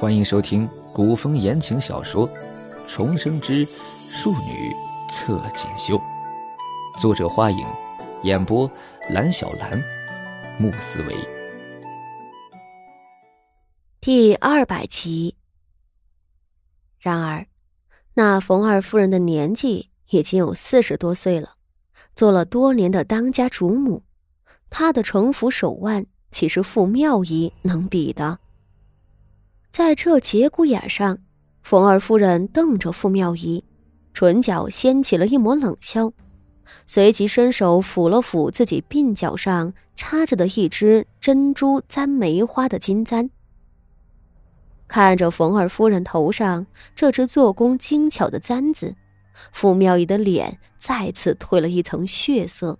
欢迎收听古风言情小说《重生之庶女侧锦绣》，作者：花影，演播：蓝小兰、穆思维。第二百集。然而，那冯二夫人的年纪已经有四十多岁了，做了多年的当家主母，她的城府手腕岂是傅妙仪能比的？在这节骨眼上，冯二夫人瞪着傅妙仪，唇角掀起了一抹冷笑，随即伸手抚了抚自己鬓角上插着的一只珍珠簪梅花的金簪。看着冯二夫人头上这只做工精巧的簪子，傅妙仪的脸再次褪了一层血色。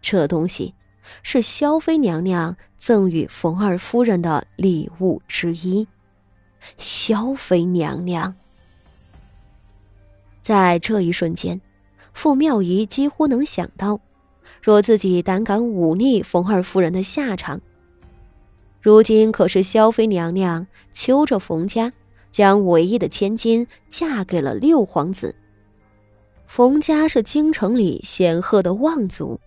这东西。是萧妃娘娘赠与冯二夫人的礼物之一。萧妃娘娘，在这一瞬间，傅妙仪几乎能想到，若自己胆敢忤逆冯二夫人的下场。如今可是萧妃娘娘求着冯家，将唯一的千金嫁给了六皇子。冯家是京城里显赫的望族。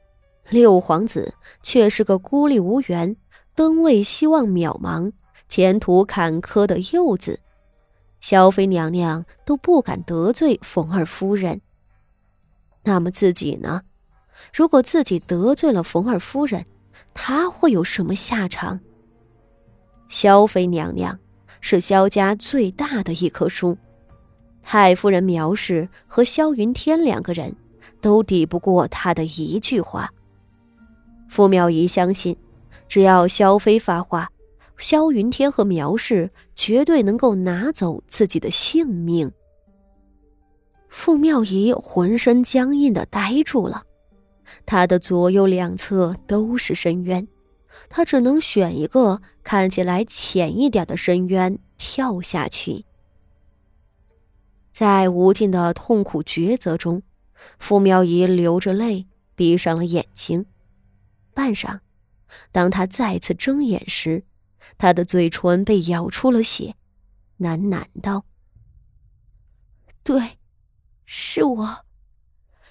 六皇子却是个孤立无援、登位希望渺茫、前途坎坷的幼子，萧妃娘娘都不敢得罪冯二夫人。那么自己呢？如果自己得罪了冯二夫人，她会有什么下场？萧妃娘娘是萧家最大的一棵树，太夫人苗氏和萧云天两个人都抵不过她的一句话。傅妙仪相信，只要萧妃发话，萧云天和苗氏绝对能够拿走自己的性命。傅妙仪浑身僵硬的呆住了，他的左右两侧都是深渊，他只能选一个看起来浅一点的深渊跳下去。在无尽的痛苦抉择中，傅妙仪流着泪，闭上了眼睛。半晌，当他再次睁眼时，他的嘴唇被咬出了血，喃喃道：“对，是我，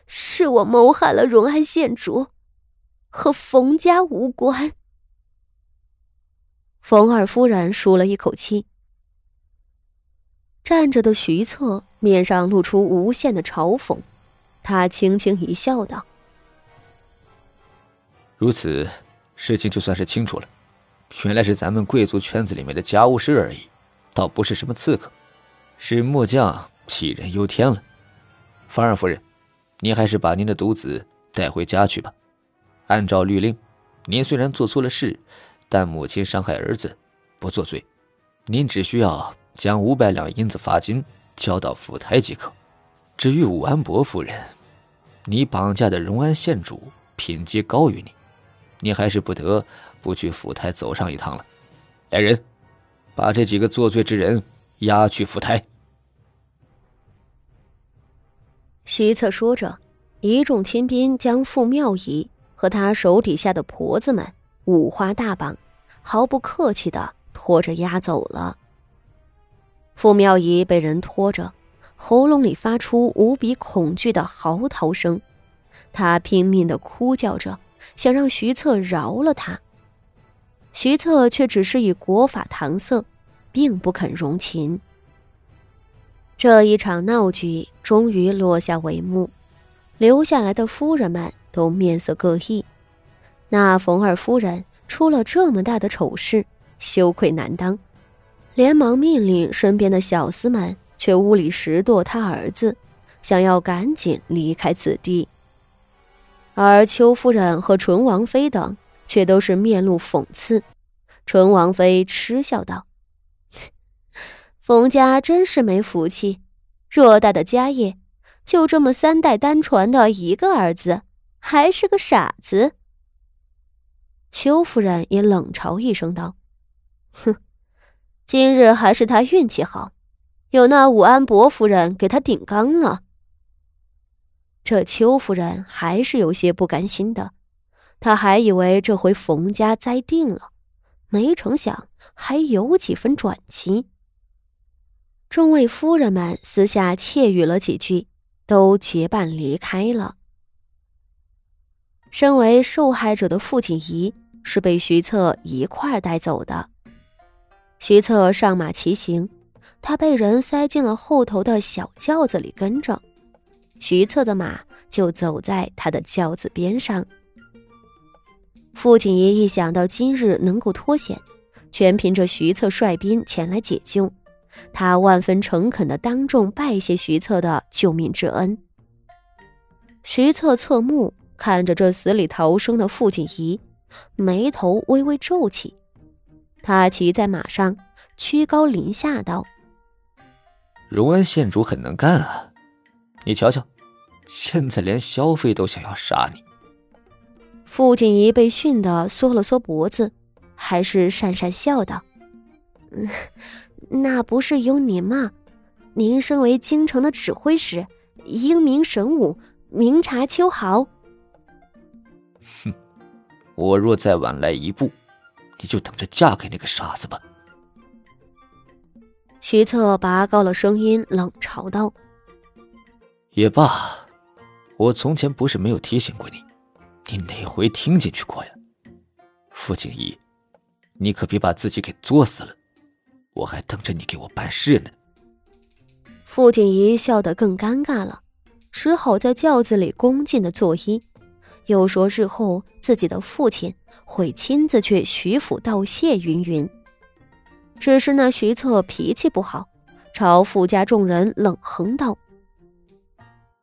是我谋害了荣安县主，和冯家无关。”冯二夫人舒了一口气，站着的徐策面上露出无限的嘲讽，他轻轻一笑，道。如此，事情就算是清楚了。原来是咱们贵族圈子里面的家务事而已，倒不是什么刺客，是末将杞人忧天了。方二夫人，您还是把您的独子带回家去吧。按照律令，您虽然做错了事，但母亲伤害儿子不作罪，您只需要将五百两银子罚金交到府台即可。至于武安伯夫人，你绑架的荣安县主品阶高于你。你还是不得不去府台走上一趟了。来人，把这几个作罪之人押去府台。徐策说着，一众亲兵将傅妙仪和他手底下的婆子们五花大绑，毫不客气的拖着押走了。傅妙仪被人拖着，喉咙里发出无比恐惧的嚎啕声，他拼命的哭叫着。想让徐策饶了他，徐策却只是以国法搪塞，并不肯容情。这一场闹剧终于落下帷幕，留下来的夫人们都面色各异。那冯二夫人出了这么大的丑事，羞愧难当，连忙命令身边的小厮们去屋里拾掇他儿子，想要赶紧离开此地。而邱夫人和纯王妃等却都是面露讽刺。纯王妃嗤笑道：“冯家真是没福气，偌大的家业，就这么三代单传的一个儿子，还是个傻子。”邱夫人也冷嘲一声道：“哼，今日还是他运气好，有那武安伯夫人给他顶缸了。”这邱夫人还是有些不甘心的，她还以为这回冯家栽定了，没成想还有几分转机。众位夫人们私下窃语了几句，都结伴离开了。身为受害者的傅锦仪是被徐策一块带走的。徐策上马骑行，他被人塞进了后头的小轿子里跟着，徐策的马就走在他的轿子边上。傅锦仪一想到今日能够脱险，全凭着徐策率兵前来解救，他万分诚恳的当众拜谢徐策的救命之恩。徐策侧目。看着这死里逃生的傅锦仪，眉头微微皱起。他骑在马上，居高临下道：“荣安县主很能干啊，你瞧瞧，现在连萧妃都想要杀你。”傅锦仪被训得缩了缩脖子，还是讪讪笑道：“嗯，那不是有你吗？您身为京城的指挥使，英明神武，明察秋毫。”哼，我若再晚来一步，你就等着嫁给那个傻子吧。徐策拔高了声音，冷嘲道：“也罢，我从前不是没有提醒过你，你哪回听进去过呀？傅景仪，你可别把自己给作死了，我还等着你给我办事呢。”傅景仪笑得更尴尬了，只好在轿子里恭敬的作揖。又说日后自己的父亲会亲自去徐府道谢，云云。只是那徐策脾气不好，朝傅家众人冷哼道：“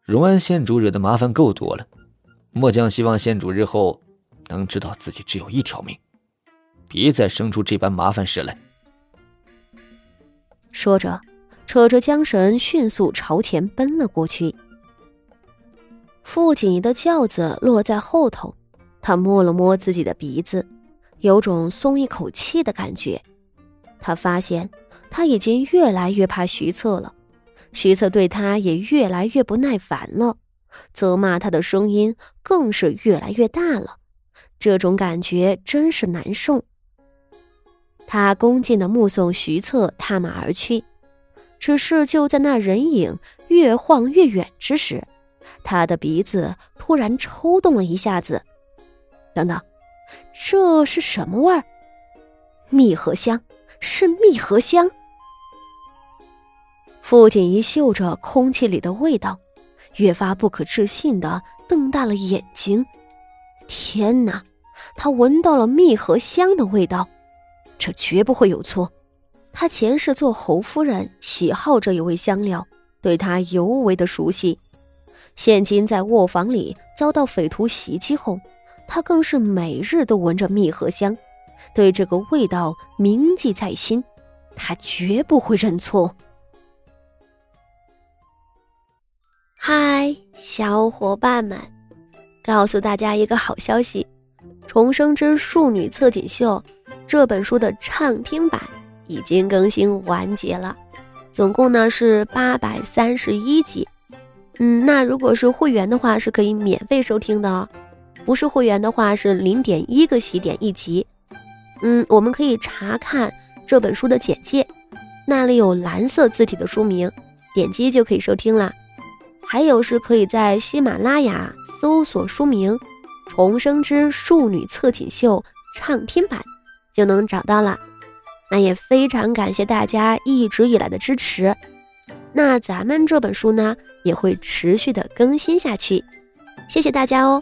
荣安县主惹的麻烦够多了，末将希望县主日后能知道自己只有一条命，别再生出这般麻烦事来。”说着，扯着缰绳迅速朝前奔了过去。傅锦仪的轿子落在后头，他摸了摸自己的鼻子，有种松一口气的感觉。他发现他已经越来越怕徐策了，徐策对他也越来越不耐烦了，责骂他的声音更是越来越大了。这种感觉真是难受。他恭敬的目送徐策踏马而去，只是就在那人影越晃越远之时。他的鼻子突然抽动了一下子，等等，这是什么味儿？蜜合香，是蜜合香。父亲一嗅着空气里的味道，越发不可置信的瞪大了眼睛。天哪，他闻到了蜜合香的味道，这绝不会有错。他前世做侯夫人，喜好这一味香料，对他尤为的熟悉。现今在卧房里遭到匪徒袭击后，他更是每日都闻着蜜合香，对这个味道铭记在心，他绝不会认错。嗨，小伙伴们，告诉大家一个好消息，《重生之庶女侧锦绣》这本书的畅听版已经更新完结了，总共呢是八百三十一集。嗯，那如果是会员的话，是可以免费收听的哦；不是会员的话，是零点一个喜点一集。嗯，我们可以查看这本书的简介，那里有蓝色字体的书名，点击就可以收听了。还有是可以在喜马拉雅搜索书名《重生之庶女侧锦绣》畅听版，就能找到了。那也非常感谢大家一直以来的支持。那咱们这本书呢，也会持续的更新下去，谢谢大家哦。